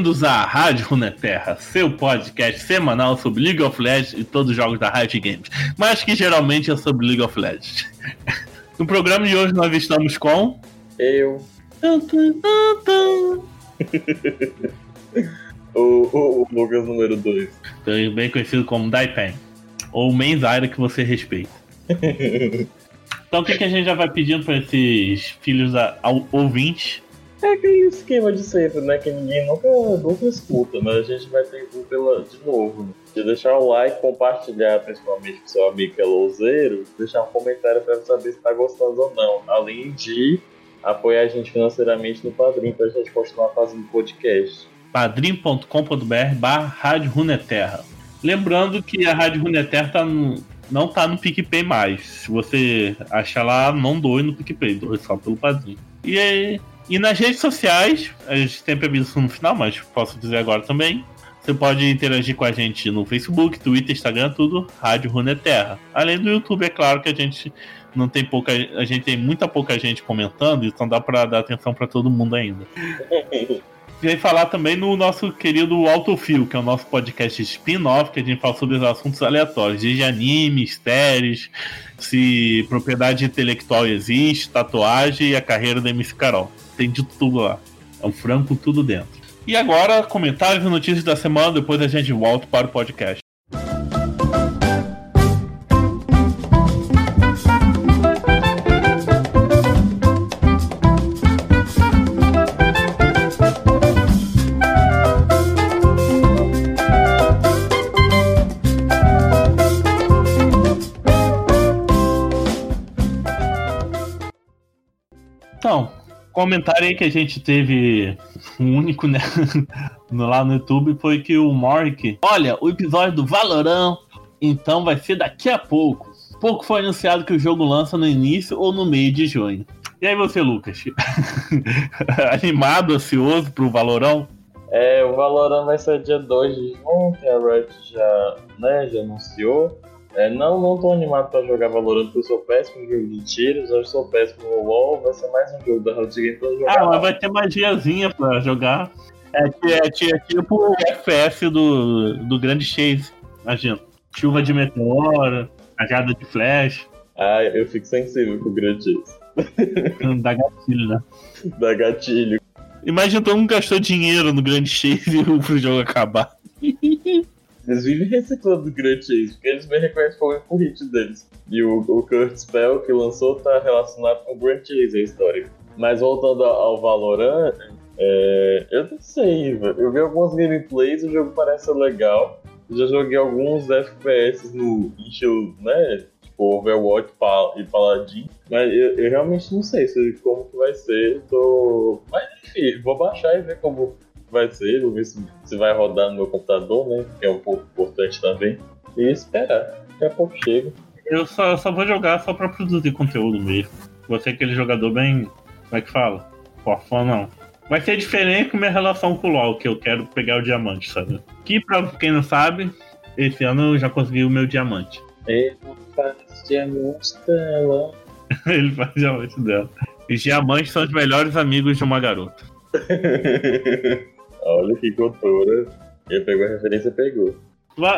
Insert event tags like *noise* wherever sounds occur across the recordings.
Bem-vindos à Rádio Runeterra, seu podcast semanal sobre League of Legends e todos os jogos da Riot Games, mas que geralmente é sobre League of Legends. *laughs* No programa de hoje nós estamos com. Eu. *laughs* o, o, o Lucas número 2. Bem conhecido como Daipen. Ou Menzaira que você respeita. *laughs* então o que, que a gente já vai pedindo para esses filhos a, ao, ouvintes? É aquele esquema de sempre, né? Que ninguém nunca, nunca escuta, mas a gente vai ter pela, de novo. Né? De deixar o like, compartilhar, principalmente com seu amigo que é louzeiro, deixar um comentário para saber se tá gostando ou não. Além de apoiar a gente financeiramente no Padrim pra gente continuar fazendo podcast. padrim.com.br barra Rádio Runeterra. Lembrando que a Rádio Runeterra tá no, não tá no PicPay mais. Se você achar lá, não doe no PicPay, doe só pelo Padrim. E aí, e nas redes sociais, a gente sempre avisa no final, mas posso dizer agora também. Você pode interagir com a gente no Facebook, Twitter, Instagram, tudo, Rádio Runeterra. Além do YouTube, é claro que a gente não tem pouca. A gente tem muita pouca gente comentando, então dá para dar atenção para todo mundo ainda. *laughs* E falar também no nosso querido Autofil, que é o nosso podcast spin-off, que a gente fala sobre os assuntos aleatórios, desde animes, séries, se propriedade intelectual existe, tatuagem e a carreira da MC Carol tem de tudo lá. É um frango com tudo dentro. E agora, comentários e notícias da semana, depois a gente volta para o podcast. Comentário aí que a gente teve, um único, né, *laughs* lá no YouTube, foi que o Mork, olha, o episódio do Valorant, então vai ser daqui a pouco. Pouco foi anunciado que o jogo lança no início ou no meio de junho. E aí você, Lucas? *laughs* Animado, ansioso pro Valorão? É, o Valorant vai ser dia 2 de junho, que a Riot já, né, já anunciou. É, não, não tô animado pra jogar Valorant porque eu sou péssimo em jogo de tiros, eu sou péssimo no WoW, vai ser mais um jogo da Riot Games pra jogar. Ah, mas vai ter magiazinha pra jogar. É, é, é, tipo o FPS do, do grande Chase, imagina. Chuva de meteoro, rajada de flash. Ah, eu fico sensível com o grande Chase. Dá gatilho, né? Dá gatilho. Imagina todo mundo gastou dinheiro no grande Chase e o jogo acabar. Eles vivem reciclando *laughs* o Grand Chase, porque eles me reconhecem como o hit deles. E o, o Kurt Spell que lançou tá relacionado com o Grand Chase, a história. Mas voltando ao Valorant, é, eu não sei, eu vi algumas gameplays, o jogo parece legal. Já joguei alguns FPS no estilo, né? Tipo Overwatch e Paladin. Mas eu, eu, realmente não sei como que vai ser. Tô... Mas enfim, vou baixar e ver como vai ser, vou ver se, se vai rodar no meu computador, né? Que é um pouco importante também. E esperar. Daqui a pouco chega. Eu só, só vou jogar só pra produzir conteúdo mesmo. Você é aquele jogador bem. Como é que fala? Forfã não. Vai ser diferente com minha relação com o LoL, que eu quero pegar o diamante, sabe? Que pra quem não sabe, esse ano eu já consegui o meu diamante. Ele faz diamante dela. *laughs* Ele faz diamante dela. E diamantes são os melhores amigos de uma garota. *laughs* Olha que cultura. Ele pegou a referência, pegou.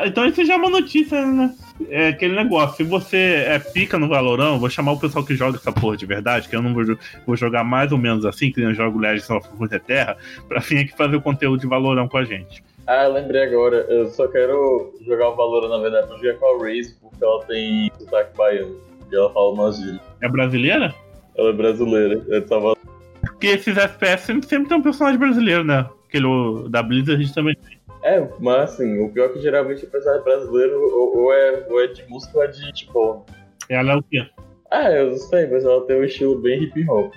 Então isso já é uma notícia, né? É aquele negócio, se você é pica no Valorão, vou chamar o pessoal que joga essa porra de verdade, que eu não vou, vou jogar mais ou menos assim, que eu jogo Legends of Terra, pra vir aqui fazer o conteúdo de Valorão com a gente. Ah, lembrei agora, eu só quero jogar o Valorão, na verdade, pra jogar com a Raze, porque ela tem sotaque baiano, e ela fala umas gírias. É brasileira? Ela é brasileira, é de Salvador. Porque esses FPS sempre, sempre tem um personagem brasileiro, né? Aquele da Blizzard a gente também tem. É, mas assim, o pior é que geralmente o personagem brasileiro ou, ou, é, ou é de música ou é de tipo. Ela é o quê? Ah, eu não sei, mas ela tem um estilo bem hip hop.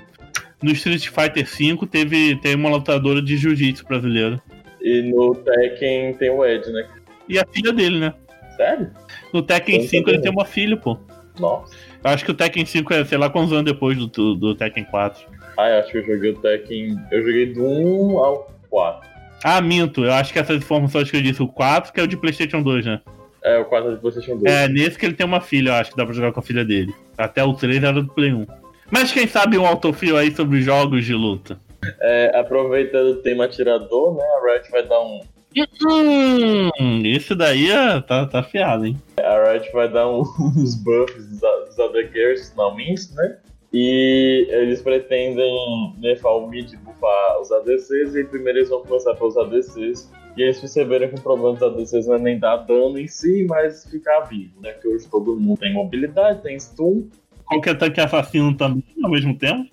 No Street Fighter V teve, tem uma lutadora de jiu-jitsu brasileira. E no Tekken tem o Ed, né? E a filha dele, né? Sério? No Tekken 5 ele tem uma filha, pô. Nossa. Eu acho que o Tekken 5 é, sei lá, quantos anos depois do, do, do Tekken 4. Ah, eu acho que eu joguei o Tekken. Eu joguei do 1 ao 4. Ah, minto. Eu acho que essas informações que eu disse, o 4, que é o de PlayStation 2, né? É, o 4 é de PlayStation 2. É, nesse que ele tem uma filha, eu acho que dá pra jogar com a filha dele. Até o 3 era do Play 1. Mas quem sabe um autofio aí sobre jogos de luta? É, aproveitando o tema atirador, né? A Riot vai dar um. Hum, esse daí é, tá, tá afiado, hein? A Riot vai dar um, *laughs* uns buffs dos, dos AD Carries finalmente, né? E eles pretendem nerfar o mid buffar os ADCs e primeiro eles vão começar pelos ADCs. E eles perceberam que o problema dos ADCs não é nem dar dano em si, mas ficar vivo, né? Que hoje todo mundo tem mobilidade, tem stun. Qualquer tanque assassino também ao mesmo tempo.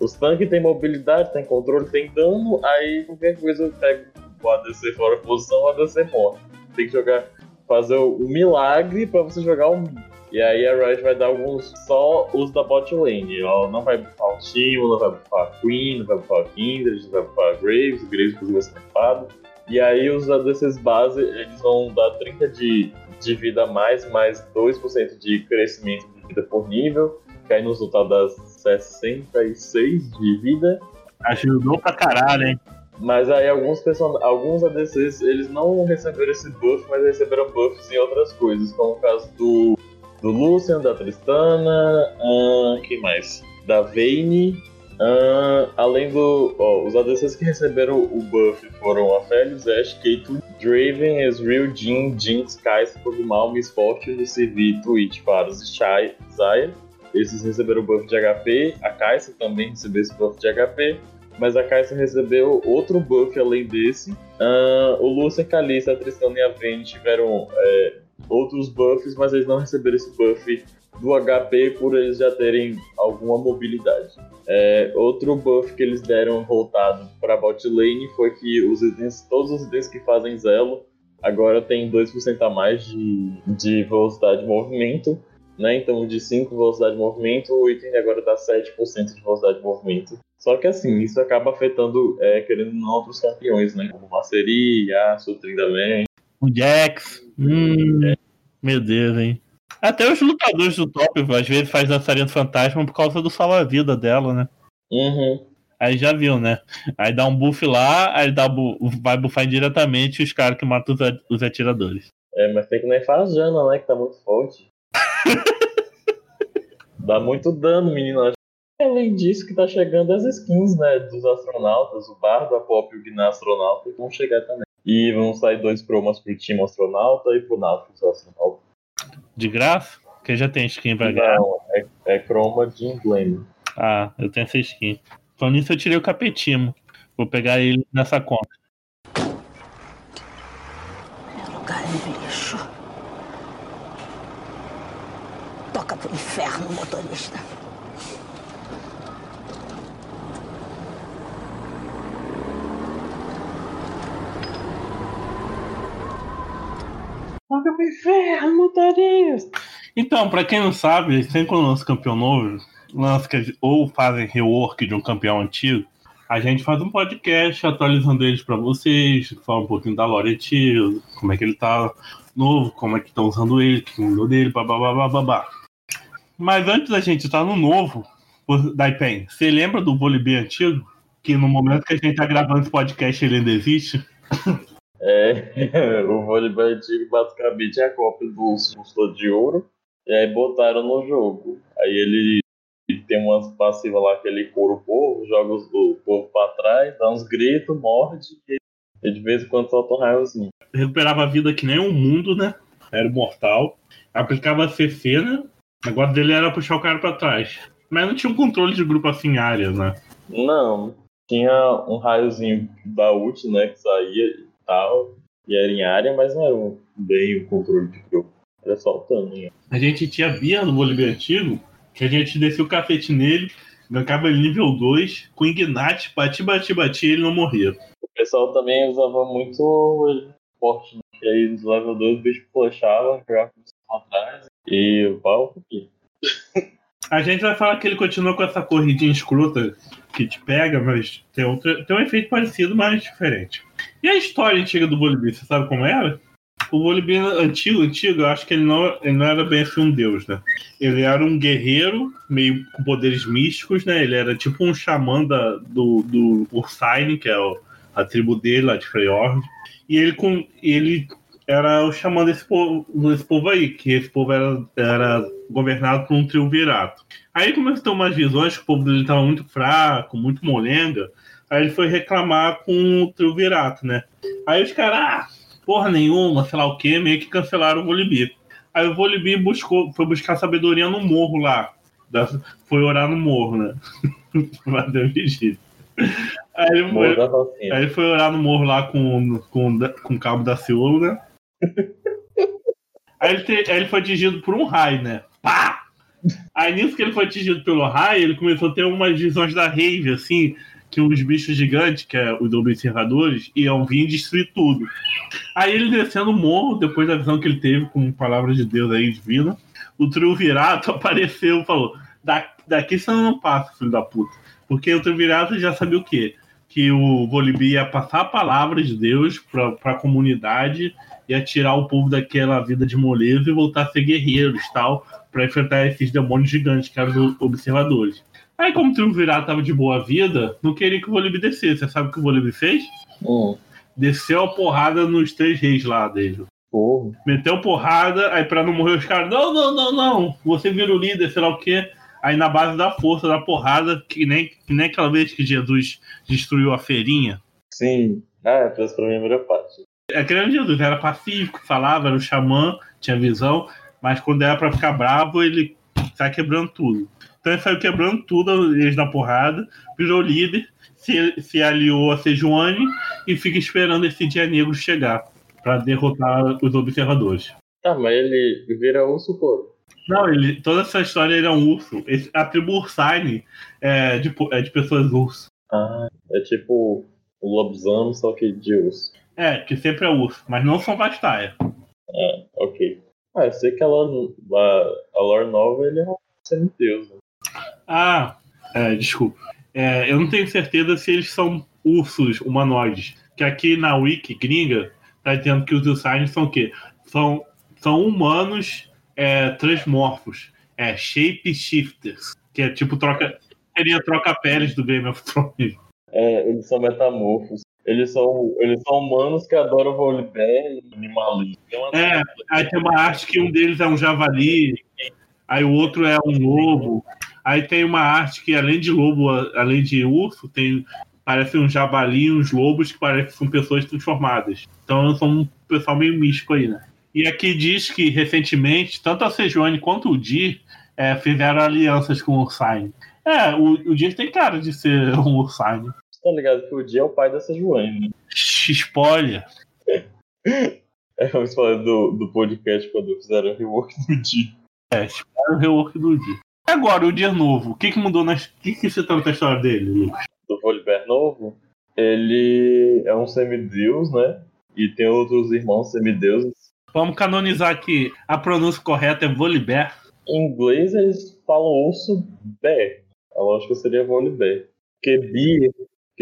Os tanques têm mobilidade, tem controle, tem dano, aí qualquer coisa pega o ADC fora da posição, o ADC morre. Tem que jogar, fazer o milagre para você jogar o. E aí a Riot vai dar alguns só os da bot lane. Ela não vai buffar o Timo, não vai buffar a Queen, não vai buffar a Kindred, não vai buffar a Graves, o Graves inclusive vai ser nerfado. E aí os ADCs base, eles vão dar 30 de, de vida a mais, mais 2% de crescimento de vida por nível, que aí no resultado dá 66 de vida. Ajudou pra caralho, hein? Mas aí alguns, person... alguns ADCs, eles não receberam esse buff, mas receberam buffs em outras coisas, como o caso do do Lucian, da Tristana, uh, quem mais? Da Vayne. Uh, além do. Ó, os ADCs que receberam o buff foram a Feliz, Ash, Caitlyn, Draven, Ezreal, Jin, Jinx, Kai'Sa, Kog'Maw, Miss Fortune, CV, Twitch, Varus e Shai, Zaya. Esses receberam o buff de HP. A Kai'Sa também recebeu esse buff de HP. Mas a Kai'Sa recebeu outro buff além desse. Uh, o Lucian, Kalista, a Tristana e a Vayne tiveram é, outros buffs, mas eles não receberam esse buff do HP por eles já terem alguma mobilidade. É, outro buff que eles deram voltado para bot lane foi que os itens, todos os itens que fazem Zelo agora tem 2% a mais de, de velocidade de movimento. Né? Então, de 5 velocidade de movimento, o item agora dá 7% de velocidade de movimento. Só que assim, isso acaba afetando, é, querendo não, outros campeões, né? Como Maceri, Yasuo, Tryndamere. O Jax. Hum. Meu Deus, hein? Até os lutadores do top, às vezes, faz dançarina fantasma por causa do salva-vida dela, né? Uhum. Aí já viu, né? Aí dá um buff lá, aí dá bu vai buffar diretamente os caras que matam os, os, atiradores. É, mas tem que nem a Jana, né? Que tá muito forte. *laughs* dá muito dano, menino. Além disso, que tá chegando as skins, né? Dos astronautas, o Bardo, a Pop e o Gná Astronauta vão chegar também. E vão sair dois promos pro time astronauta e pro Nautilus astronauta. De graça? Porque já tem skin pra graça. Não, é, é croma de emblema. Ah, eu tenho essa skin. Então nisso eu tirei o capetimo. Vou pegar ele nessa conta. É lugar em lixo. Toca pro inferno, motorista. Inferno, motorista. Então, pra quem não sabe, sempre quando lança campeão novo, lança ou fazem rework de um campeão antigo, a gente faz um podcast atualizando eles para vocês, fala um pouquinho da lore antiga, como é que ele tá novo, como é que estão usando ele, que mudou dele, babá, babá. Mas antes da gente estar no novo, Daipen, você lembra do vôlei antigo? Que no momento que a gente tá gravando esse podcast ele ainda existe? *laughs* É, *laughs* o voleibol antigo basicamente é a cópia do Monstro de Ouro. E aí botaram no jogo. Aí ele tem umas passivas lá que ele cura o povo, joga o povo pra trás, dá uns gritos, morde e de vez em quando solta um raiozinho. Recuperava a vida que nem um mundo, né? Era mortal. Aplicava a CC, né? O negócio dele era puxar o cara pra trás. Mas não tinha um controle de grupo assim em áreas, né? Não. Tinha um raiozinho da ult, né? Que saía tal, e era em área, mas não era bem o controle de grupo. Era só o tamanho. A gente tinha Bia no vôlei antigo, que a gente descia o cafete nele, gankava ele nível 2, com Ignite, bati, bati, bati e ele não morria. O pessoal também usava muito forte, né? E aí nos level 2 o bicho flushava, jogava atrás e o pau aqui. A gente vai falar que ele continua com essa corridinha escrota que te pega, mas tem, outro, tem um efeito parecido, mas diferente. E a história antiga do Volibear, você sabe como era? O Volibear antigo, antigo, eu acho que ele não, ele não era bem assim um deus, né? Ele era um guerreiro, meio com poderes místicos, né? Ele era tipo um xamã da, do, do Ursine, que é o, a tribo dele lá de Freyord. E ele, com, ele era o xamã desse povo, desse povo aí, que esse povo era, era governado por um triunvirato. Aí começou a ter umas visões que o povo dele estava muito fraco, muito molenga. Aí ele foi reclamar com o Triunvirato, né? Aí os caras, ah, porra nenhuma, sei lá o que, meio que cancelaram o Volibear. Aí o Volibear buscou, foi buscar sabedoria no morro lá. Foi orar no morro, né? *laughs* Deu vigília. Aí ele, foi, aí ele foi orar no morro lá com, com, com o cabo da Ciolo, né? Aí ele, te, aí ele foi atingido por um raio, né? Pá! Aí nisso que ele foi atingido pelo raio, ele começou a ter umas visões da rave, assim, que os bichos gigantes, que é os observadores, iam vir destruir tudo. Aí ele descendo o morro, depois da visão que ele teve com palavras de Deus aí divina, o triunvirato *laughs* apareceu e falou: da, daqui você não passa, filho da puta. Porque o triunvirato já sabia o quê? Que o Volibi ia passar a palavra de Deus para a comunidade, ia tirar o povo daquela vida de moleza e voltar a ser guerreiros tal, para enfrentar esses demônios gigantes que eram os observadores. Aí, como o Triunvirato tava de boa vida, não queria que o Volibe descesse. Você sabe o que o Volibe fez? Hum. Desceu a porrada nos três reis lá dele. Porra. Meteu porrada, aí pra não morrer os caras, não, não, não, não, você vira o líder, sei lá o quê. Aí na base da força, da porrada, que nem, que nem aquela vez que Jesus destruiu a feirinha. Sim. Ah, essa pra mim é a melhor parte. Aquele Jesus era pacífico, falava, era o xamã, tinha visão, mas quando era pra ficar bravo, ele sai quebrando tudo. Então ele saiu quebrando tudo, eles na porrada, virou líder, se, se aliou a Sejuani e fica esperando esse dia negro chegar para derrotar os observadores. Tá, mas ele vira urso pô. Não, ele, toda essa história ele é um urso. Esse, a tribo Ursine é de, é de pessoas urso. Ah, é tipo o lobisomem, só que de urso. É, que sempre é urso, mas não são Vastaia. Ah, ok. Ah, eu sei que a lore, a, a lore nova ele é um semideus, né? Ah, é, desculpa. É, eu não tenho certeza se eles são ursos humanoides. Que aqui na wiki gringa tá dizendo que os Usains são o quê? São, são humanos é, transmorfos. É shape shifters. Que é tipo troca. Seria troca-peles do Game of Thrones. É, eles são metamorfos. Eles são, eles são humanos que adoram volibear e animalismo. É, aí tem uma arte que um deles é um javali, aí o outro é um lobo. Aí tem uma arte que, além de lobo, além de urso, tem parece um javali e uns lobos que parecem são pessoas transformadas. Então são um pessoal meio místico aí, né? E aqui diz que recentemente, tanto a Sejuani quanto o Dir é, fizeram alianças com o Ursine. É, o, o tem cara de ser um Ursine. Tá ligado que o Dir é o pai da Sejuani, né? Spoiler. *laughs* É o spoiler do, do podcast quando fizeram o rework do Dir. É, spoiler o rework do Dir. Agora, o dia novo, o que, que mudou nas. O que, que você trata a história dele, Lucas? Do Volibear novo, ele é um semideus, né? E tem outros irmãos semideuses. Vamos canonizar aqui. A pronúncia correta é Volibear. Em inglês eles falam urso bear. A lógica seria Volibear. Porque beer,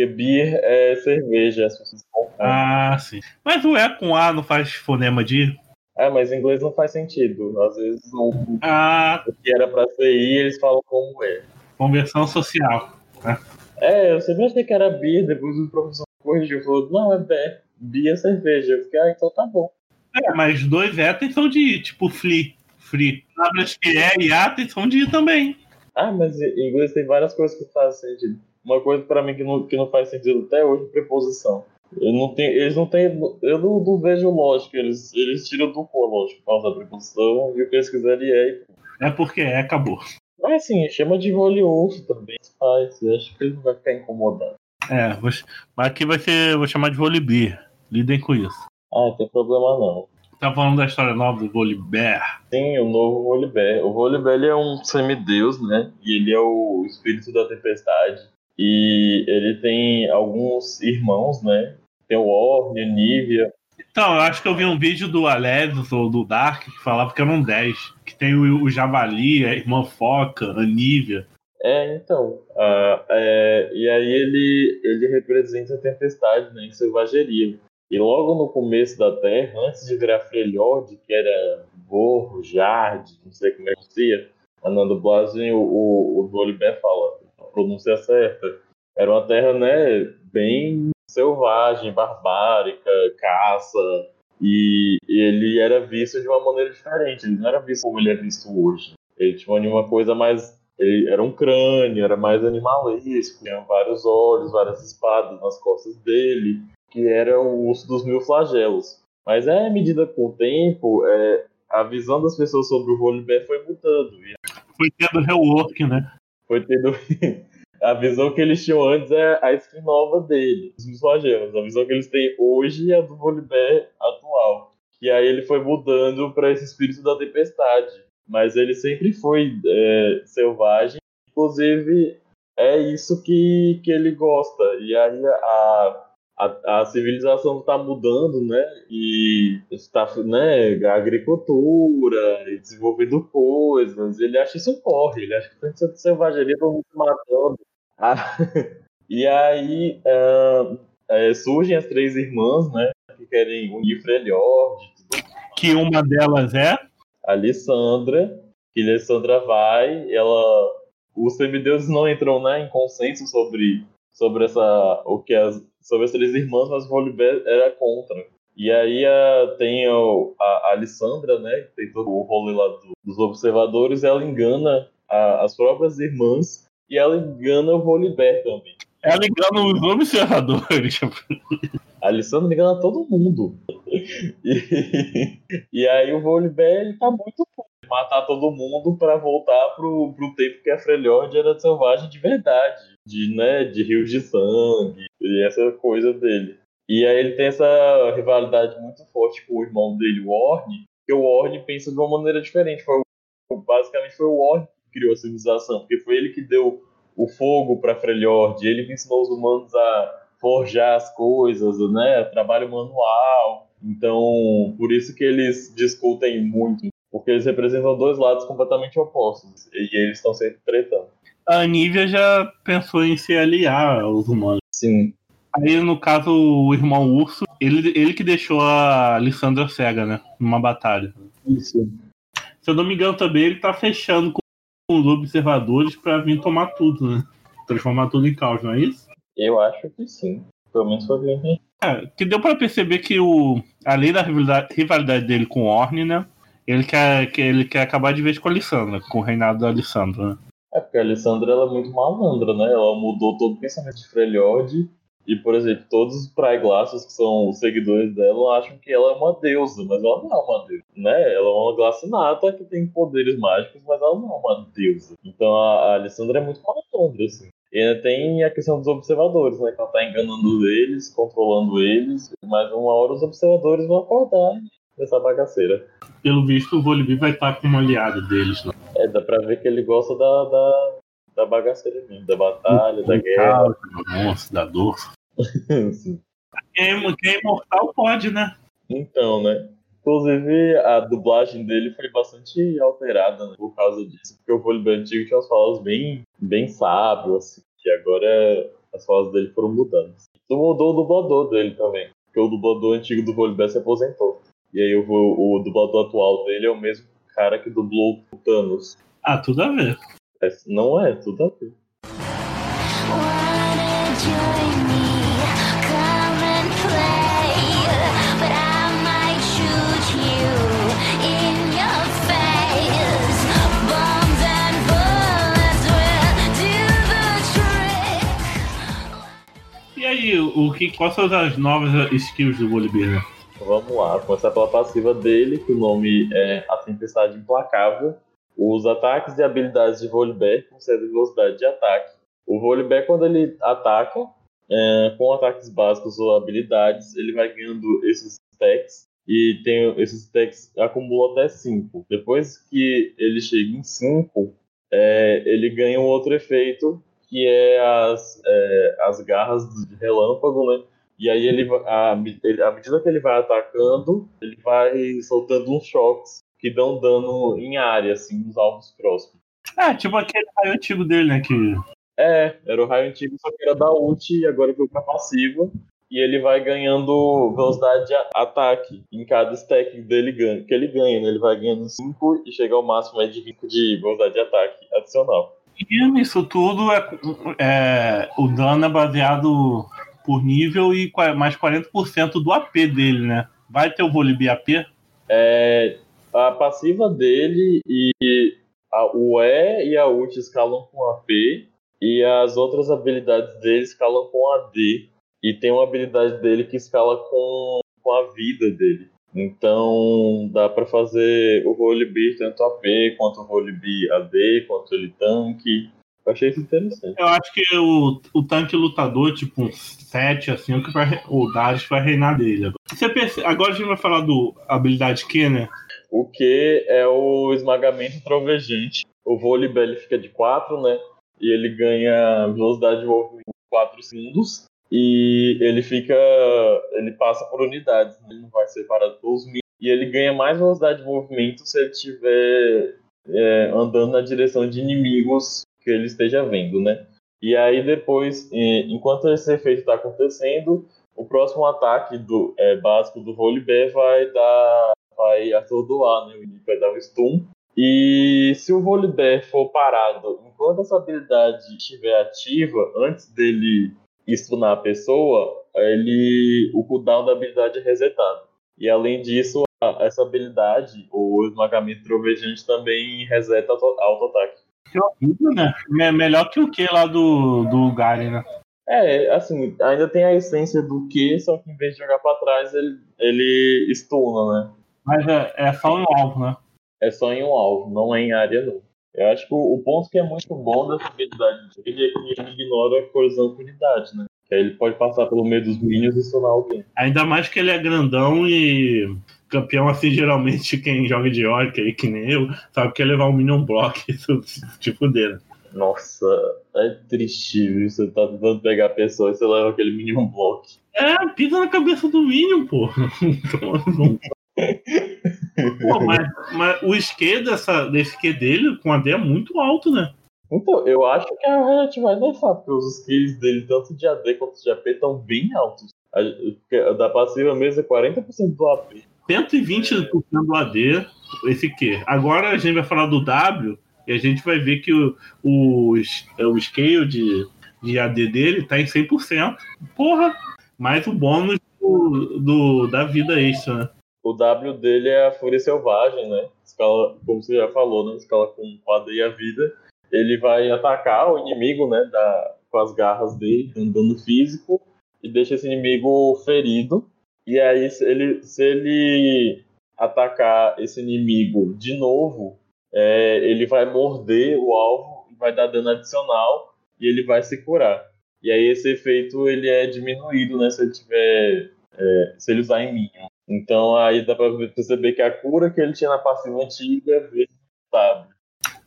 porque beer é cerveja, as pessoas Ah, sim. Mas o E com A não faz fonema de é, mas em inglês não faz sentido. Às vezes o, ah. o que era pra ser I, eles falam como é. Conversão social. Né? É, eu sempre achei que era beer, depois o professor corrigiu e falou, não, é beer, beer é cerveja. Eu fiquei, ah, então tá bom. É, mas dois éteis são de I, tipo free. Free. Palavras que é e áteis são de I também. Ah, mas em inglês tem várias coisas que fazem sentido. Uma coisa pra mim que não, que não faz sentido até hoje é preposição. Eu não tenho, eles não têm. Eu não, não, vejo lógica. Eles, eles tiram do cu a lógica por causa da preposição e o que eles quiserem é. É porque é, acabou. Mas assim, chama de voliurso também. Faz. Acho que ele não vai ficar incomodado. É, mas aqui vai ser. Vou chamar de Volibear. Lidem com isso. Ah, não tem problema não. Tá falando da história nova do Volibear? Sim, o novo Volibear. O Volibear é um semideus, né? E ele é o espírito da tempestade. E ele tem alguns irmãos, né? Tem o Orne, Nívia. Então, eu acho que eu vi um vídeo do Alevis ou do Dark que falava que eram 10. Que tem o, o Javali, a irmã Foca, a Nívia. É, então. Uh, é, e aí ele, ele representa a tempestade, né? Em selvageria. E logo no começo da Terra, antes de virar Freljord, que era Borro, Jard, não sei como é que se a na dublagem o, o, o Doliber fala pronúncia certa. Era uma terra, né, bem selvagem, barbárica, caça. E, ele era visto de uma maneira diferente. Ele não era visto como ele é visto hoje. Ele tinha uma coisa mais Ele era um crânio, era mais animalesco, tinha vários olhos, várias espadas nas costas dele, que era o urso dos mil flagelos. Mas é, à medida com o tempo, é, a visão das pessoas sobre o Volibear foi mudando. Foi tendo rework, né? Foi tendo. *laughs* A visão que eles tinham antes é a skin nova dele, os mil flagelos. A visão que eles têm hoje é a do Volibear atual. E aí ele foi mudando para esse espírito da tempestade. Mas ele sempre foi é, selvagem. Inclusive, é isso que, que ele gosta. E aí a, a, a civilização está mudando, né? E está, né, a agricultura, e desenvolvendo coisas. Ele acha isso um corre. Ele acha que tem de selvageria, todo mundo se matando. *laughs* Ah, e aí ah, é, surgem as três irmãs, né? Que querem unir Freljord, Que uma delas é. a Alessandra, que a Alessandra vai, ela. Os semideuses não entram né, em consenso sobre, sobre essa. o que as. Sobre as três irmãs, mas Volibear era contra. E aí a, tem a, a Alessandra, né? Que tem todo o rolê lá do- dos observadores, ela engana a- as próprias irmãs e ela engana o Volibear também. Ela engana os observadores. A Alessandra engana todo mundo. E, e aí o Volibear ele tá muito puto matar todo mundo pra voltar pro, pro tempo que a Freljord era selvagem de verdade. De, né, de rios de sangue e essa coisa dele. E aí ele tem essa rivalidade muito forte com o irmão dele, o Orne, que o Orne pensa de uma maneira diferente. Foi, basicamente foi o Orne que criou a civilização, porque foi ele que deu o fogo pra Freljord, ele que ensinou os humanos a forjar as coisas, né? Trabalho manual. Então, por isso que eles discutem muito, porque eles representam dois lados completamente opostos e eles estão sempre tretando. A Nívia já pensou em se aliar aos humanos. Sim. Aí, no caso, o irmão Urso, ele, ele que deixou a Lissandra cega, né? Numa batalha. Isso. Se eu não me engano também, ele tá fechando com os observadores pra vir tomar tudo, né? Transformar tudo em caos, não é isso? Eu acho que sim. Pelo menos foi bem. É, que deu pra perceber que o. Além da rivalidade, dele com o Orne, né? Ele quer, que ele quer acabar de vez com a Lissandra, com o reinado da Lissandra, né? É porque a Alessandra ela é muito malandra, né? Ela mudou todo o pensamento de Freljord. E, por exemplo, todos os Praeglaços que são os seguidores dela acham que ela é uma deusa, mas ela não é uma deusa, né? Ela é uma glacinata que tem poderes mágicos, mas ela não é uma deusa. Então a, a Alessandra é muito malandra, assim. E ainda tem a questão dos observadores, né? Que ela tá enganando eles, controlando eles, mas uma hora os observadores vão acordar nessa bagaceira. Pelo visto, o Volibear vai estar como aliado deles, né? É, dá pra ver que ele gosta da, da, da bagaceira mesmo, da batalha, da guerra. do monstro, da dor. *laughs* Quem, é- quem é imortal pode, né? Então, né? Inclusive, a dublagem dele foi bastante alterada né, por causa disso. Porque o Volibear antigo tinha umas falas bem, bem sábio, assim. E agora as falas dele foram mudando. E mudou o dublador dele também. Porque o dublador antigo do Volibear se aposentou. E aí o, o dublador atual dele é o mesmo cara que dublou o Thanos. Ah, tudo a ver. É, Não é, tudo a ver. E aí, o que, quais são as novas skills do Volibear? Vamos lá, começar pela passiva dele, que o nome é A Tempestade Implacável. Os ataques e habilidades de Volibear concedem velocidade de ataque. O Volibear, quando ele ataca, é, com ataques básicos ou habilidades, ele vai ganhando esses stacks. E tem esses stacks acumulam até 5. Depois que ele chega em 5, ele ganha um outro efeito, que é as, é, as garras de relâmpago, né? E aí ele, à medida que ele vai atacando, ele vai soltando uns choques que dão dano em área, assim, nos alvos próximos. Ah, tipo aquele raio antigo dele, né? Que É, era o raio antigo, só que era da ult e agora foi pra passiva. E ele vai ganhando velocidade de ataque em cada stack dele ganha, que ele ganha, né? Ele vai ganhando 5 e chega ao máximo de 5 de velocidade de ataque adicional. E nisso tudo, é, é, o dano é baseado por nível e mais 40% do AP dele, né? Vai ter o Volibear AP? É, a passiva dele e a- o E e a ult escalam com AP, e as outras habilidades dele escalam com AD. E tem uma habilidade dele que escala com, com a vida dele. Então dá pra fazer o rolebeat tanto AP quanto o rolebeat AD, quanto ele tanque. Eu achei isso interessante. Eu acho que o, o tanque lutador, tipo um 7, assim, o que vai, o Darius vai reinar dele. Você perce- agora a gente vai falar do habilidade Q, né? O que é o esmagamento trovejante. O vôlei ele fica de 4, né? E ele ganha velocidade de movimento em 4 segundos. E ele fica. Ele passa por unidades, né? ele não vai separado pelos mil. E ele ganha mais velocidade de movimento se ele estiver é, andando na direção de inimigos que ele esteja vendo, né? E aí depois, enquanto esse efeito está acontecendo, o próximo ataque do é, básico do Volibear vai dar vai atordoar, né? Inimigo vai dar um stun. E se o Volibear for parado enquanto essa habilidade estiver ativa, antes dele stunar a pessoa, ele, o cooldown da habilidade é resetado. E além disso, essa habilidade, o esmagamento trovejante, também reseta auto- auto-ataque. Que horrível, né? Me- melhor que o que lá do, do Garen, né? É, assim, ainda tem a essência do que, só que em vez de jogar pra trás, ele, ele stuna, né? Mas é, é só um alvo, né? É só em um alvo, não é em área não. Eu acho que o, o ponto que é muito bom dessa habilidade dele é que ele ignora a colisão com unidade, né? Que aí ele pode passar pelo meio dos minions e stunar alguém. Ainda mais que ele é grandão e campeão, assim, geralmente quem joga de orc aí, que nem eu, sabe que é levar um minion block isso se *laughs* fuder, né? Nossa, é triste, viu? Você tá tentando pegar a pessoa e você leva aquele minion block. É, pisa na cabeça do Minion, pô. *laughs* Então. Pô, mas, mas o esquê dessa, desse Q dele com a D é muito alto, né? Então, eu acho que a Riot vai nerfar, porque os skills dele, tanto de AD quanto de AP, estão bem altos. A da passiva mesmo é 40% do AP. 120% do AD, esse Q. Agora a gente vai falar do W e a gente vai ver que o, o, o scale de, de AD dele tá em 100%. Porra! Mais o bônus do, do- da vida extra, né? O W dele é a Fúria Selvagem, né? Escala, como você já falou, né? Escala com o AD e a vida. Ele vai atacar o inimigo, né? Da, com as garras dele, dando dano físico, e deixa esse inimigo ferido. E aí, se ele, se ele atacar esse inimigo de novo, é, ele vai morder o alvo vai dar dano adicional e ele vai se curar. E aí esse efeito ele é diminuído, né? Se ele tiver, é, se ele usar em minion. Então aí dá pra perceber que a cura que ele tinha na passiva antiga veio W.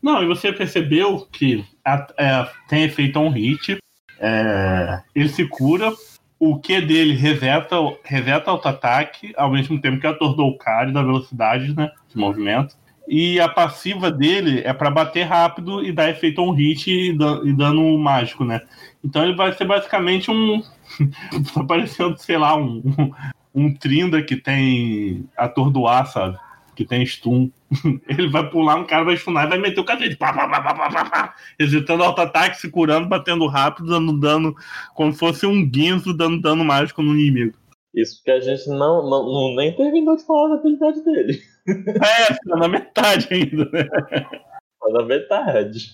Não, e você percebeu que a- é, tem efeito on hit, é, ele se cura, o Q dele reseta, reseta auto-ataque, ao mesmo tempo que atordou o cara dá velocidade né, de movimento. E a passiva dele é para bater rápido e dar efeito on hit e, dan- dano mágico, né? Então ele vai ser basicamente um. *laughs* tá parecendo, sei lá, um, um Trinda que tem atordoar, sabe? Que tem stun. *laughs* Ele vai pular, um cara vai stunar e vai meter o cacete. Pá, pá, pá, pá, pá, pá, executando auto-ataque, se curando, batendo rápido, dando dano, como se fosse um guinzo dando dano mágico no inimigo. Isso porque a gente não, não, não- nem terminou de falar da habilidade dele. *laughs* É, tá na metade ainda, né? Tá na metade.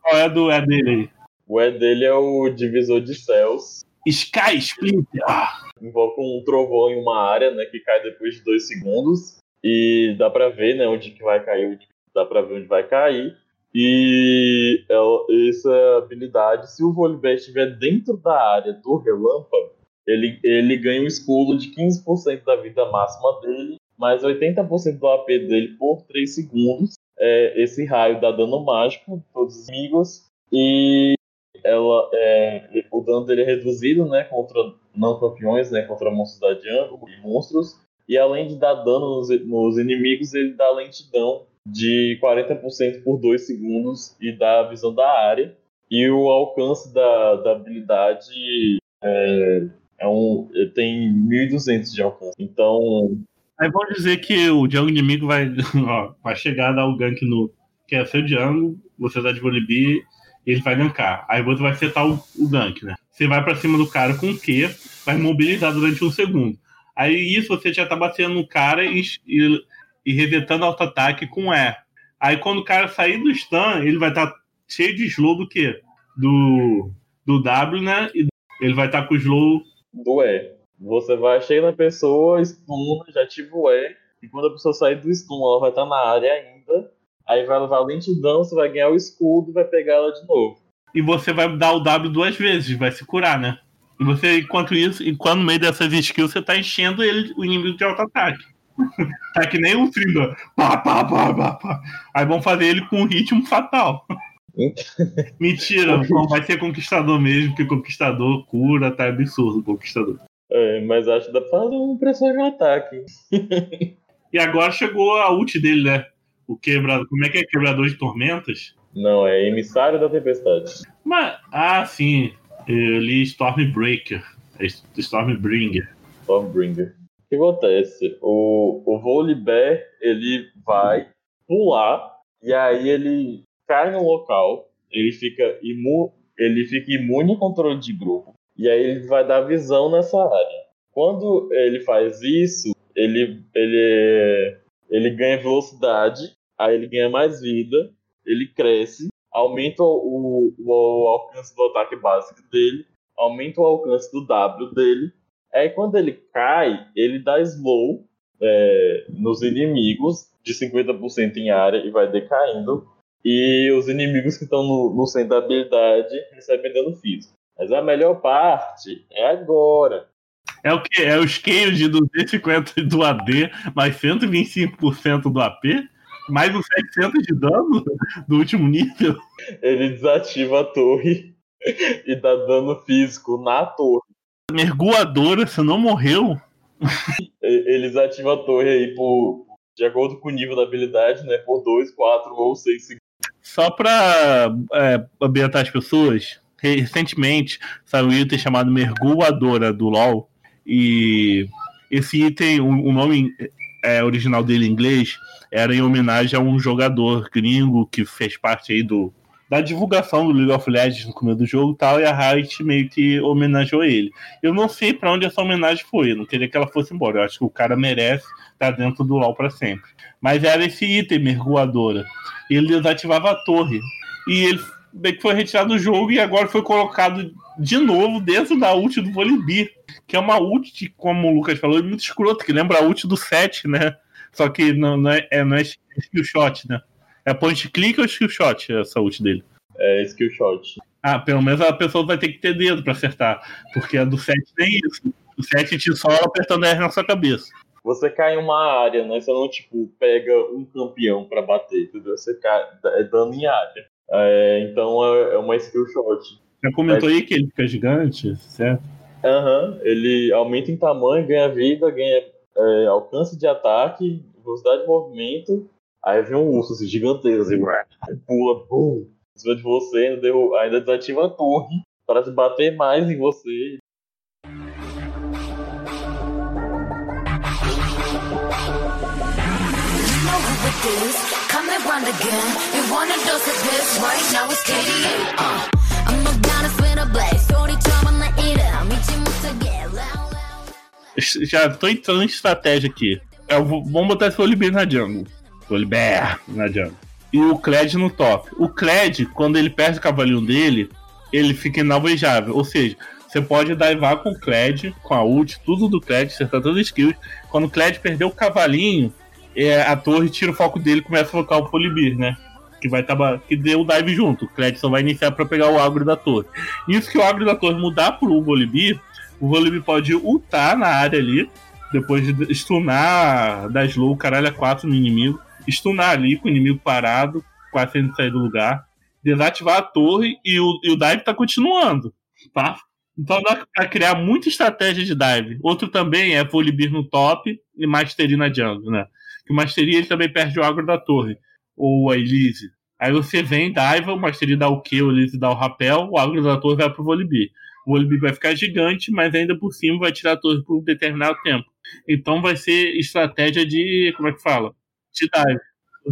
Qual é, do, é dele aí? O E dele é o divisor de céus. Sky Splinter. Ah, Invoca um trovão em uma área, né? Que cai depois de dois segundos. E dá pra ver, né? Onde que vai cair. Dá pra ver onde vai cair. E é- essa habilidade, se o Volibear estiver dentro da área do relâmpago, ele, ele ganha um escudo de 15% da vida máxima dele, mais 80% do AP dele por 3 segundos. É, esse raio dá dano mágico em todos os inimigos. E ela, é, o dano dele é reduzido, né? Contra não campeões, né? Contra monstros da jungle e monstros. E além de dar dano nos, nos inimigos, ele dá lentidão de 40% por 2 segundos e dá a visão da área. E o alcance da, da habilidade é, é um, tem 1200 de alcance. Então, Aí vamos dizer que o jungle inimigo vai, *laughs* ó, vai chegar a dar o gank no. Que é seu jungle, você dá de Volibear ele vai gankar. Aí você vai setar o, o gank, né? Você vai pra cima do cara com Q, vai mobilizar durante um segundo. Aí isso você já tá batendo no cara e, e, e resetando auto-ataque com E. Aí quando o cara sair do stun, ele vai estar cheio de slow do quê? Do, do W, né? E ele vai estar com o slow. Do E. Você vai, chega na pessoa, stun, já ativa o E. E quando a pessoa sair do stun, ela vai estar na área ainda. Aí vai levar lentidão, você vai ganhar o escudo e vai pegar ela de novo. E você vai dar o W duas vezes, vai se curar, né? E você, enquanto isso, enquanto no meio dessas skills, você tá enchendo ele, o inimigo de auto-ataque. *laughs* tá que nem o Trinda. Pá, pá, pá, pá, pá. Aí vão fazer ele com um ritmo fatal. *laughs* Mentira, não vai ser conquistador mesmo, porque conquistador cura, tá absurdo conquistador. É, mas acho que dá pra fazer um pressão de ataque. *laughs* E agora chegou a ult dele, né? O quebrador. Como é que é? Quebrador de tormentas? Não, é emissário da tempestade. Mas, ah, sim. Eu li Stormbreaker. É Stormbringer. Stormbringer. O que acontece? O, o Volibear, ele vai pular e aí ele cai no local, ele fica, imu, ele fica imune ao controle de grupo e aí ele vai dar visão nessa área. Quando ele faz isso, ele, ele, ele ganha velocidade, aí ele ganha mais vida, ele cresce, aumenta o, o, o alcance do ataque básico dele, aumenta o alcance do W dele. Aí quando ele cai, ele dá slow é, nos inimigos de 50% em área e vai decaindo. E os inimigos que estão no, no centro da habilidade recebem dano físico. Mas a melhor parte é agora. É o que? É o scale de 250 do AD, mais 125% do AP, mais os 700 de dano do último nível. Ele desativa a torre e dá dano físico na torre. Merguadora, você não morreu? Ele desativa a torre aí por, de acordo com o nível da habilidade, né? Por 2, 4 ou 6 segundos. Só pra é, ambientar as pessoas, recentemente saiu um item chamado Merguadora do LoL. E esse item, o nome é, original dele em inglês era em homenagem a um jogador gringo que fez parte aí do, da divulgação do League of Legends no começo do jogo e tal, e a Riot meio que homenageou ele. Eu não sei pra onde essa homenagem foi, eu não queria que ela fosse embora. Eu acho que o cara merece estar dentro do LoL pra sempre. Mas era esse item, merguadora. E ele desativava a torre. E ele meio que foi retirado do jogo e agora foi colocado de novo dentro da ult do Volibear. Que é uma ult, como o Lucas falou, muito escroto, que lembra a ult do 7, né? Só que não, não é, é, não é skill shot, né? É point click ou skill shot essa ult dele? É skill shot. Ah, pelo menos a pessoa vai ter que ter dedo pra acertar. Porque a do 7 tem isso. O 7 te sola apertando R na sua cabeça. Você cai em uma área, né? Você não, tipo, pega um campeão pra bater, entendeu? Você cai, é dano em área. É, então é, é uma skill shot. Já comentou aí que ele fica gigante, certo? Aham, ele aumenta em tamanho, ganha vida, ganha é, alcance de ataque, velocidade de movimento. Aí vem um urso assim, gigantesco, assim, pula, pum, em cima de você, ainda, ainda desativa a torre para se bater mais em você. Come Já tô entrando em estratégia aqui. Eu vou- vamos botar esse Volibear na jungle. Volibear na jungle. E o Kled no top. O Kled, quando ele perde o cavalinho dele, ele fica inalvejável. Ou seja, você pode divar com o Kled, com a ult, tudo do Kled, acertar todas as skills. Quando o Kled perder o cavalinho, é, a torre tira o foco dele e começa a focar o Volibear, né? Que vai taba- que deu o dive junto. O Kled só vai iniciar pra pegar o agro da torre. Isso que o agro da torre mudar pro Volibear, o Volibear pode ultar na área ali, depois de stunar, dar slow, caralho, a 4 no inimigo, stunar ali com o inimigo parado, quase sem sair do lugar, desativar a torre e o, e o dive tá continuando, tá? Então dá pra criar muita estratégia de dive. Outro também é Volibear no top e Mastery na jungle, né? Que o Mastery ele também perde o agro da torre, ou a Elise. Aí você vem, diva, o Mastery dá o Q, o Elise dá o rapel, o agro da torre vai pro Volibear. O Volibear vai ficar gigante, mas ainda por cima vai tirar a torre por um determinado tempo. Então vai ser estratégia de. Como é que fala? De dive.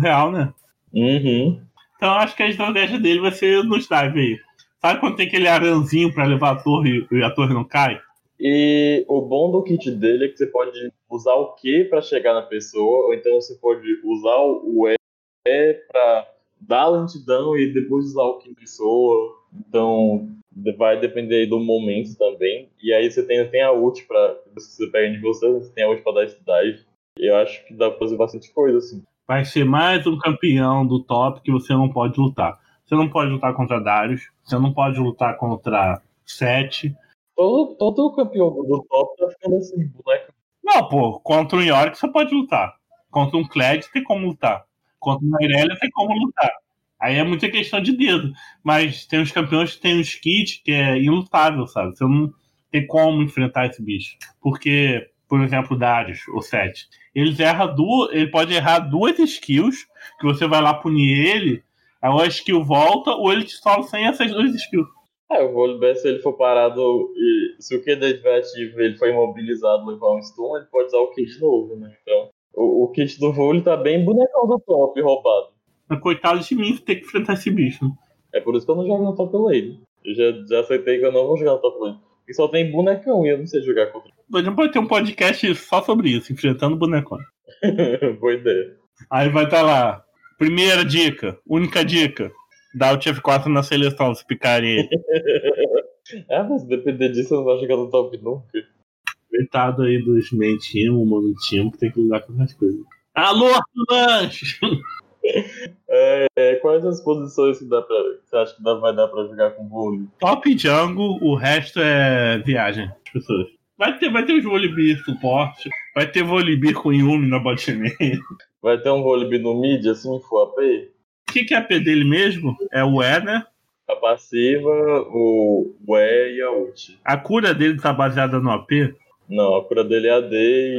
Real, né? Uhum. Então acho que a estratégia dele vai ser nos dive aí. Sabe quando tem aquele aranzinho pra levar a torre e a torre não cai? E o bom do kit dele é que você pode usar o Q para chegar na pessoa, ou então você pode usar o E pra dar lentidão e depois usar o que soa. Então vai depender do momento também. E aí você tem, tem a ult pra. Se você pega de você, você tem a ult pra dar esse dive. Eu acho que dá pra fazer bastante coisa, assim. Vai ser mais um campeão do top que você não pode lutar. Você não pode lutar contra Darius, você não pode lutar contra Sete. Todo, todo campeão do top tá ficando assim, boneco. Não, pô, contra um York você pode lutar. Contra um Kled tem como lutar. Contra uma Irelia tem como lutar. Aí é muita questão de dedo. Mas tem uns campeões que tem uns kits que é ilutável, sabe? Você não tem como enfrentar esse bicho. Porque, por exemplo, o Darius, o Sete, eles erram duas. Ele pode errar duas skills, que você vai lá punir ele, aí a skill volta, ou ele te solta sem essas duas skills. É, o Volibear, se ele for parado e se o QD estiver ativo ele foi imobilizado levar um stun, ele pode usar o kit novo, né? Então, o, o kit do Voli tá bem bonecão do top, roubado. Mas coitado de mim ter que enfrentar esse bicho. É por isso que eu não jogo no top lane. Eu já, já aceitei que eu não vou jogar no top lane. Porque só tem bonecão e eu não sei jogar contra. Pode pode ter um podcast só sobre isso, enfrentando bonecão. *laughs* Boa ideia. Aí vai estar tá lá. Primeira dica, única dica. Dá o F4 na seleção, se picarem ele. *laughs* ah, mas depender disso, eu não vai jogar no top nunca. Coitado aí dos main team, o mono team, que tem que lidar com essas coisas. Alô, Lanche! *laughs* É, é, quais as posições que dá pra, você acha que dá, vai dar pra jogar com vôlei? Top jungle, o resto é viagem as pessoas. Vai ter, vai ter os vôlei suporte, vai ter vôlei com Yumi na bot Vai ter um vôlei no mid, assim, full AP? O que, que é a P dele mesmo? É o E, né? A passiva, o, o E e a ult. A cura dele tá baseada no AP? Não, a cura dele é AD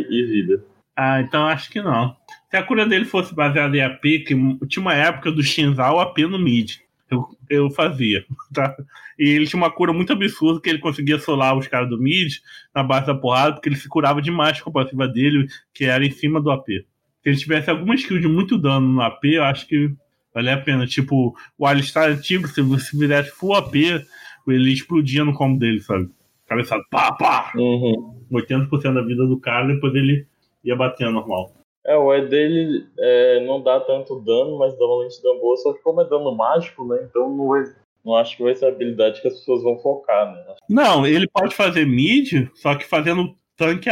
e vida. Ah, então acho que não. Se a cura dele fosse baseada em AP, que tinha uma época do Shinzal AP no mid. Eu, eu fazia, *laughs* tá? E ele tinha uma cura muito absurda que ele conseguia solar os caras do mid na base da porrada, porque ele se curava demais com a passiva dele, que era em cima do AP. Se ele tivesse alguma skill de muito dano no AP, eu acho que Vale a pena. Tipo, o Alistar antigo, se você fizesse full AP, ele explodia no combo dele, sabe? Cabeçado, pá, pá! Uhum. 80% da vida do cara, depois ele ia batendo normal. É, o E dele é, não dá tanto dano, mas dá uma lentidão boa, só que como é dano mágico, né? Então não, vai, não acho que vai ser a habilidade que as pessoas vão focar, né? Não, ele pode fazer mid, só que fazendo tanque,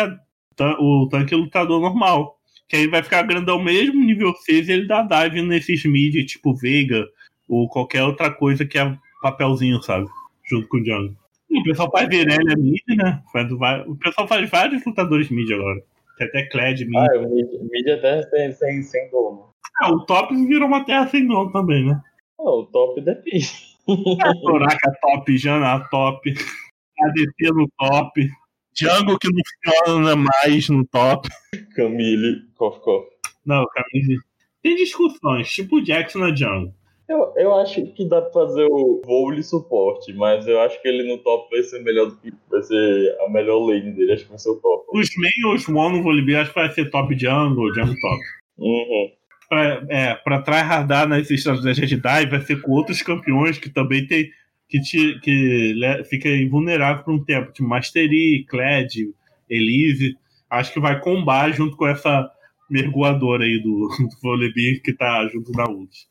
o tanque lutador normal. Que aí vai ficar grandão mesmo, nível 6, ele dá dive nesses mid, tipo Veiga, ou qualquer outra coisa que é papelzinho, sabe? Junto com o Jungle. o pessoal faz Virelia mid, né? Faz, o pessoal faz vários lutadores mid agora. Tem até Kled mid. Ah, o mid até sem, sem, sem dono. Ah, o top virou uma terra sem dono também, né? Não, o top depende. *laughs* É, Soraka top, Jana top, ADC no top. Django que não funciona mais no top. Camille, Kof Kof. Não, Camille. Tem discussões, tipo o Jackson na Django. Eu, eu acho que dá pra fazer o vôlei suporte, mas eu acho que ele no top vai ser melhor do que. Vai ser a melhor lane dele, acho que vai ser o top. Os main os one no vôlei acho que vai ser top Django, Django top. Uhum. Pra, é, pra tryhardar nas estratégias de dive vai ser com outros campeões que também tem que, te, que fica invulnerável por um tempo, tipo Mastery, Kled, Elise. Acho que vai combar junto com essa mergulhadora aí do, do que tá junto da ult.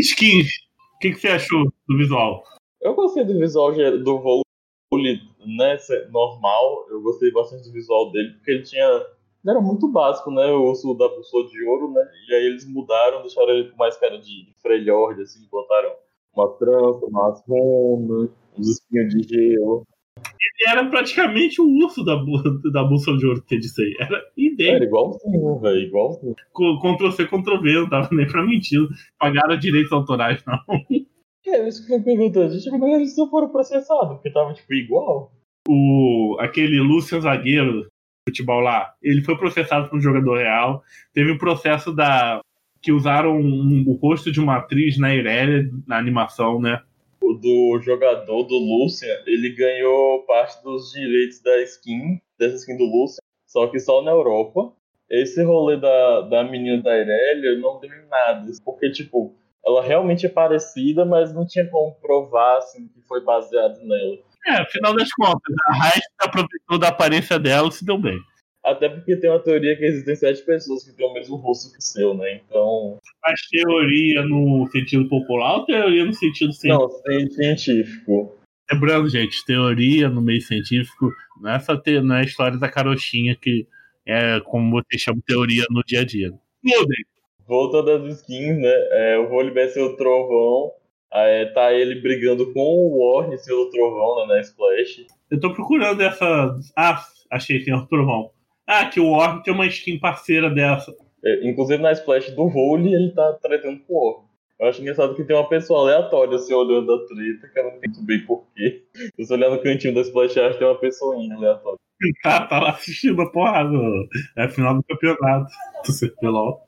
Skins, o que, que você achou do visual? Eu gostei do visual do vôlei né, normal. Eu gostei bastante do visual dele, porque ele tinha. Ele era muito básico, né? O osso da bússola de ouro, né? E aí eles mudaram, deixaram ele com mais cara de Freljord, assim, botaram uma trança, umas runas, uns espinhos de gelo. Ele era praticamente o urso da, da bússola de ouro que eu disse aí. Era idêntico. Era igualzinho, velho, igualzinho. Ctrl-C, Ctrl-V, não tava nem pra mentir. Pagaram direitos autorais, não. É, isso que eu perguntando. Gente, como é que eles não foram processados? Porque tava, tipo, igual. O, aquele Lúcio Zagueiro, futebol lá, ele foi processado por um jogador real. Teve um processo da que usaram um, o rosto de uma atriz na Irelia, na animação, né? Do jogador do Lúcia, ele ganhou parte dos direitos da skin, dessa skin do Lúcia, só que só na Europa. Esse rolê da, da menina da Irelia não deu em nada, porque, tipo, ela realmente é parecida, mas não tinha como provar assim, que foi baseado nela. É, afinal das contas, a Raiz aproveitou da aparência dela se deu bem. Até porque tem uma teoria que existem sete pessoas que têm o mesmo rosto que o seu, né? Então. Mas teoria no sentido popular ou teoria no sentido científico? Não, científico. Lembrando, gente, teoria no meio científico não é, essa te... não é a história da carochinha que é como você chama teoria no dia a dia. Mudem! Voltando às skins, né? É, o Volibear ser o trovão. É, tá ele brigando com o Warren pelo trovão né, na Splash. Eu tô procurando essa. Ah, achei que tem o trovão. Ah, que o Warren tem uma skin parceira dessa. É, inclusive na Splash do Vole ele tá tretando com o Warren. Eu acho engraçado que tem uma pessoa aleatória assim olhando a treta, que eu não entendo bem porquê. Se olhar no cantinho da Splash Art, tem uma pessoinha aleatória. Tá, *laughs* tá lá assistindo a porrada. É a final do campeonato *laughs* do CPLOL.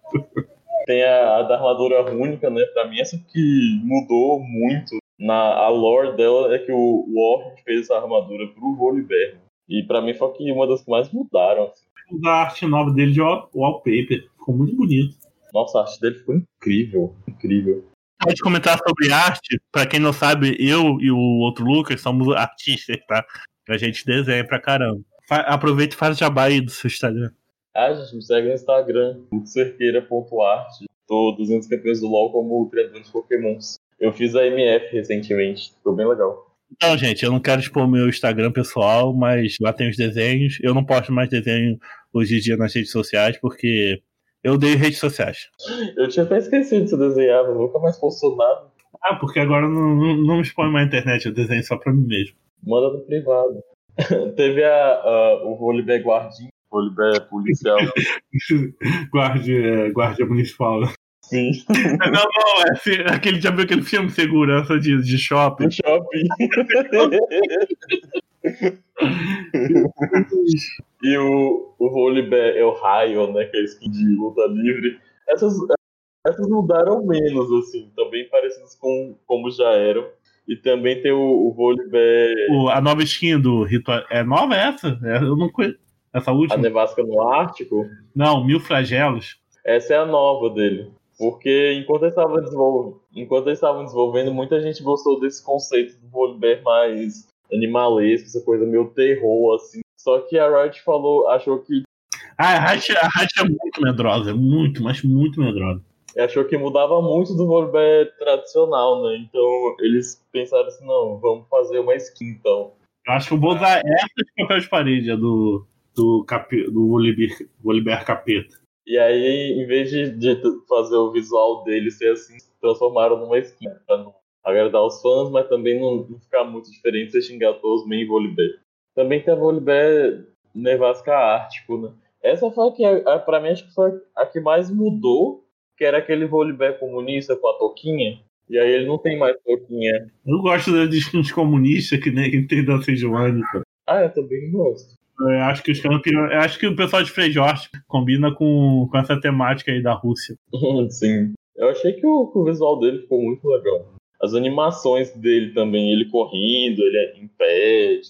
Tem a, a, da armadura única, né? Pra mim, essa que mudou muito na a lore dela é que o Warren fez essa armadura pro Volibear. E pra mim foi que uma das que mais mudaram. Assim. A arte nova dele de wallpaper. Ficou muito bonito. Nossa, a arte dele ficou incrível. Incrível. Pode comentar sobre arte. Pra quem não sabe, eu e o outro Lucas somos artistas, tá? A gente desenha pra caramba. Aproveita e faz jabá aí do seu Instagram. Ah, gente, me segue no Instagram, cerqueira.art. Tô 200 campeões do LoL como treinador de pokémons. Eu fiz a MF recentemente, ficou bem legal. Então, gente, eu não quero expor meu Instagram pessoal, mas lá tem os desenhos. Eu não posto mais desenho hoje em dia nas redes sociais, porque eu odeio redes sociais. Eu tinha até esquecido de você desenhava, nunca mais postou nada. Ah, porque agora não, não, não me expõe mais na internet, eu desenho só pra mim mesmo. Manda no privado. *laughs* Teve a, a, o Volibear Guardinha, Volibear Policial. *laughs* guardia, guardia Municipal. Sim. *laughs* Não, não, é, assim, aquele, já viu aquele filme Segurança de, de shopping? shopping. *laughs* e o, o Volibear é o Raio, né? Que é skin de luta livre. Essas, essas mudaram menos, assim, também parecidas com como já eram. E também tem o, o Volibear. a nova skin do Ritual. É nova essa? É, eu não conheço. Essa última? A Nevasca no Ártico? Não, Mil Flagelos. Essa é a nova dele. Porque enquanto eles estavam desenvolvendo, enquanto eles estavam desenvolvendo, muita gente gostou desse conceito do Volibear mais animalesco, essa coisa meio terror, assim. Só que a Riot falou, achou que. Ah, a Riot, a Riot é muito medrosa, muito, mas muito medrosa. Achou que mudava muito do Volibear tradicional, né? Então eles pensaram assim, não, vamos fazer uma skin então. Eu acho que eu vou usar essa de papel de parede, a do, do, do Volibear, Volibear Capeta. E aí, em vez de, de, fazer o visual dele ser assim, transformaram numa skin, pra não agradar os fãs, mas também não, não ficar muito diferente você xingar todos meio Volibear. Também tem a Volibear Nevasca Ártico, né? Essa foi a que, a, pra mim, acho que foi a que mais mudou, que era aquele Volibear comunista com a toquinha. E aí ele não tem mais toquinha. Eu gosto das skins comunistas que nem que tem da Sejuani, Ah, eu também gosto. Eu acho que os campeões. acho que o pessoal de Frejort combina com, com essa temática aí da Rússia. *laughs* Sim. Eu achei que o, o, visual dele ficou muito legal. As animações dele também, ele correndo, ele em pé,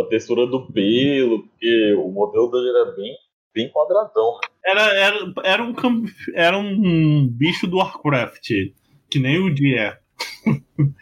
a textura do pelo, porque o modelo dele era bem, bem quadradão. Era, era, era, um, era um bicho do Warcraft, que nem o dia. *laughs*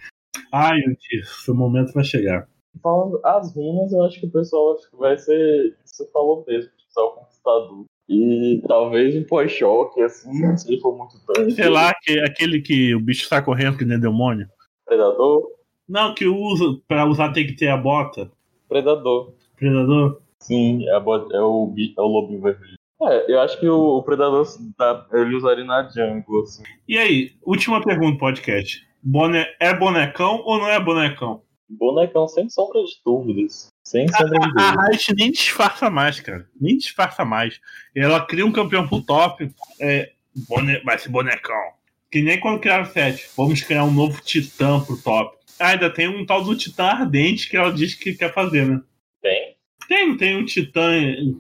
Ai, meu Deus, seu momento vai chegar. Falando as runas, eu acho que o pessoal acho que vai ser. Você falou mesmo, usar o conquistador. E talvez um pós-choque, assim, se ele for muito tanque. Sei lá, que, aquele que o bicho está correndo que nem demônio. Predador? Não, que usa, pra usar tem que ter a bota. Predador. Predador? Sim, é, bota, é, o, é o lobinho vermelho. É, eu acho que o, o Predador tá, ele usaria na jungle, assim. E aí, última pergunta podcast. Bone, é bonecão ou não é bonecão? Bonecão, sem sombra de dúvidas. Sem sombra de dúvidas. A Riot nem disfarça mais, cara. Nem disfarça mais. Ela cria um campeão pro top. É, bone... Vai ser bonecão. Que nem quando criaram o set. Vamos criar um novo titã pro top. Ah, ainda tem um tal do titã ardente que ela diz que quer fazer, né? Tem? Tem, tem um titã,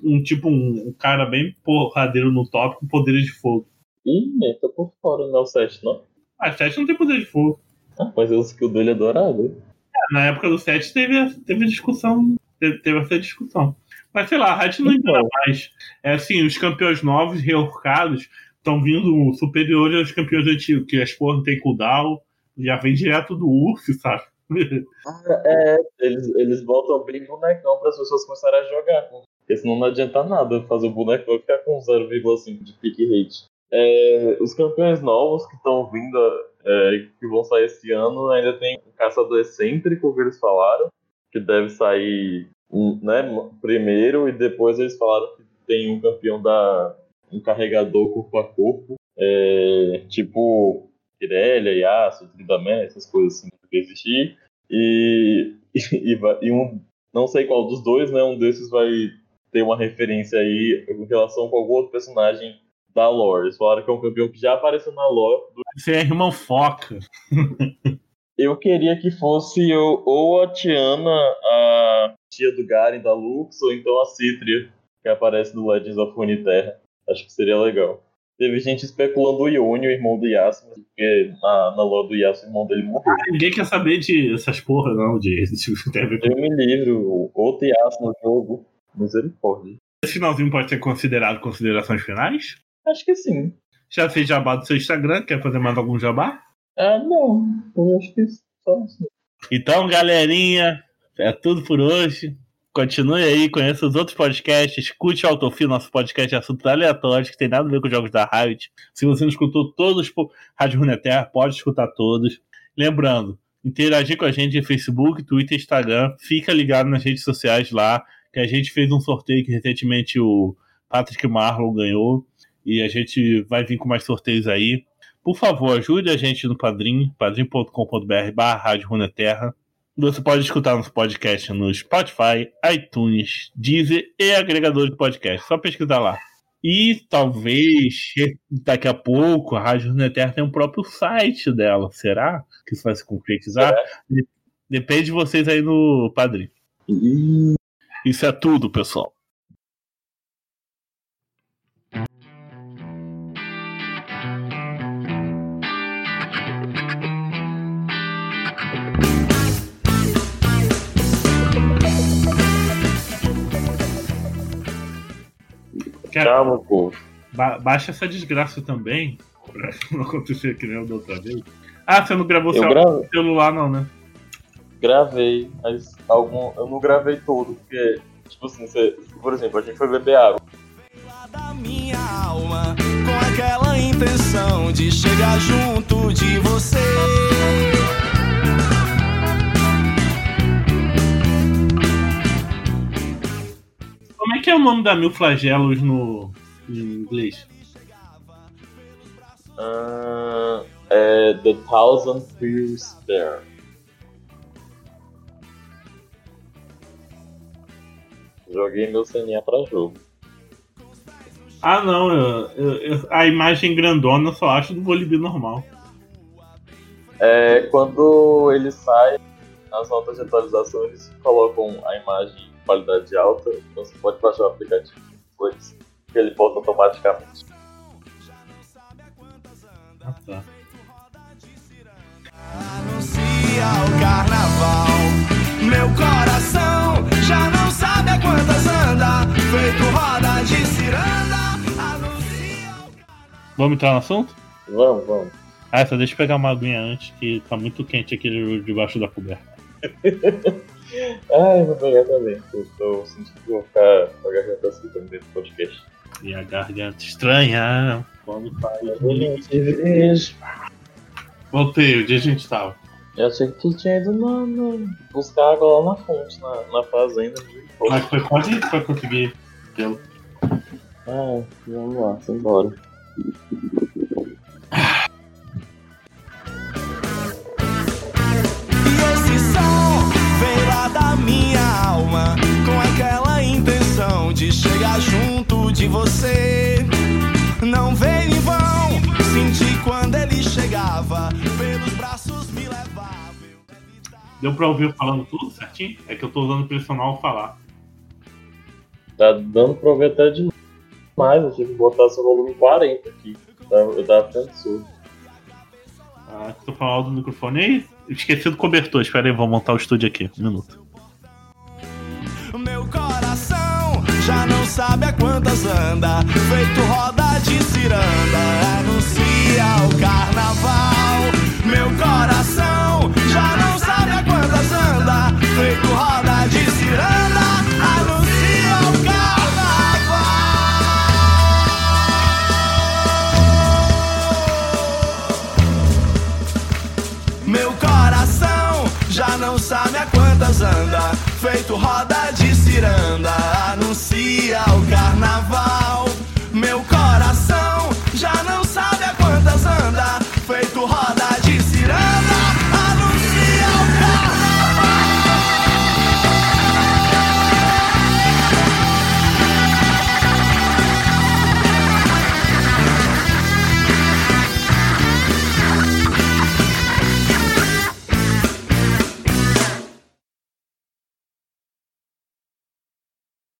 um tipo um, um cara bem porradeiro no top com poderes de fogo. Ih, nem tô por fora, não é o 7, não. Ah, o 7 não tem poder de fogo. Ah, mas o skill dele é dourado na época do 7 teve, teve discussão. Teve, teve essa discussão. Mas sei lá, a Riot não então. mais. É assim, os campeões novos, reorcados, estão vindo superiores aos campeões antigos, que as porra não tem cooldown, já vem direto do urso, sabe? *laughs* É, eles, eles botam bem bonecão para as pessoas começarem a jogar. Porque senão não adianta nada fazer o bonecão ficar com 0,5 de pick rate. É, os campeões novos que estão vindo, é, que vão sair esse ano, ainda tem o Caçador Excêntrico, que eles falaram, que deve sair né, primeiro, e depois eles falaram que tem um campeão da um carregador corpo a corpo, é, tipo Irelia, Yasuo, Tridamé, essas coisas assim que existir. E, *laughs* e, e, um, não sei qual dos dois, né? Um desses vai ter uma referência aí em relação com algum outro personagem da lore. Eles falaram que é um campeão que já apareceu na lore. Do... Você é irmão Foca. Eu queria que fosse ou a Tiana, a tia do Garen da Lux, ou então a Citria, que aparece no Legends of Runeterra. Acho que seria legal. Teve gente especulando o Ione, o irmão do Yasuo, porque na, na lore do Yasuo, o irmão dele morreu. Ah, ninguém quer saber de essas porra, não, de, *laughs* de Eu me livro, outro Yasuo no jogo. Misericórdia. Esse finalzinho pode ser considerado considerações finais? Acho que sim. Já fez jabá do seu Instagram? Quer fazer mais algum jabá? Ah, não. Eu acho que só assim. Então, galerinha, é tudo por hoje. Continue aí, conheça os outros podcasts, escute o Autofil, nosso podcast de assuntos aleatórios, que tem nada a ver com os jogos da Riot. Se você não escutou todos os Rádio Runeterra, pode escutar todos. Lembrando, interagir com a gente em Facebook, Twitter, Instagram. Fica ligado nas redes sociais lá, que a gente fez um sorteio que recentemente o Patrick Marlow ganhou. E a gente vai vir com mais sorteios aí. Por favor, ajude a gente no Padrim, padrim.com.br barra Rádio Runeterra. Você pode escutar nosso podcast no Spotify, iTunes, Deezer e agregadores de podcast. Só pesquisar lá. E talvez daqui a pouco a Rádio Runeterra tenha um próprio site dela. Será que isso vai se concretizar? É. Depende de vocês aí no Padrim. Isso é tudo, pessoal. Calma, povo. Ba baixa essa desgraça também, pra *laughs* não acontecer que nem o da outra vez. Ah, você não gravou seu grave... celular, não, né? Gravei, mas algum... eu não gravei todo, porque, tipo assim, você... por exemplo, a gente foi beber água. Da minha alma, com aquela intenção de chegar junto de você. Como é que é o nome da Mil Flagelos no em inglês? Uh, é The Thousand Fears There. Joguei meu CNA pra jogo. Ah não, eu, eu, eu, a imagem grandona eu só acho do Volibear normal. É, quando ele sai, nas notas de atualização eles colocam a imagem qualidade alta, então você pode baixar o aplicativo depois que ele volta automaticamente. Ah, tá. Anuncia o carnaval, meu coração já não sabe a quantas anda, feito roda de ciranda. Anuncia Vamos entrar no assunto? Vamos, vamos. Ah, só deixa eu pegar uma aguinha antes, que tá muito quente aqui debaixo da coberta. *laughs* Ai, vou pegar também. Eu tô sentindo que vou ficar com a garganta assim também dentro do podcast. E a garganta estranha quando faz. Voltei, onde a gente tava? Eu achei que tu tinha ido na, na, buscar água lá na fonte, na, na fazenda. Mas foi quase pra conseguir tê-lo. Ah, vamos lá, embora. Da minha alma, com aquela intenção de chegar junto de você. Não veio em vão, senti quando ele chegava, pelos braços me levava. Deu pra ouvir eu falando tudo certinho? É que eu tô usando o personal falar. Tá dando pra ouvir até demais, eu tive que botar seu volume 40 aqui. Eu tava ficando surdo. Ah, tô falando do microfone aí? Esqueci do cobertor, espera aí, vou montar o estúdio aqui. Um minuto. Meu coração já não sabe a quantas anda, feito roda de ciranda, anuncia o carnaval. Meu coração já não sabe a quantas anda, feito roda de ciranda, não sabe a quantas anda, feito roda de ciranda, anuncia o carnaval.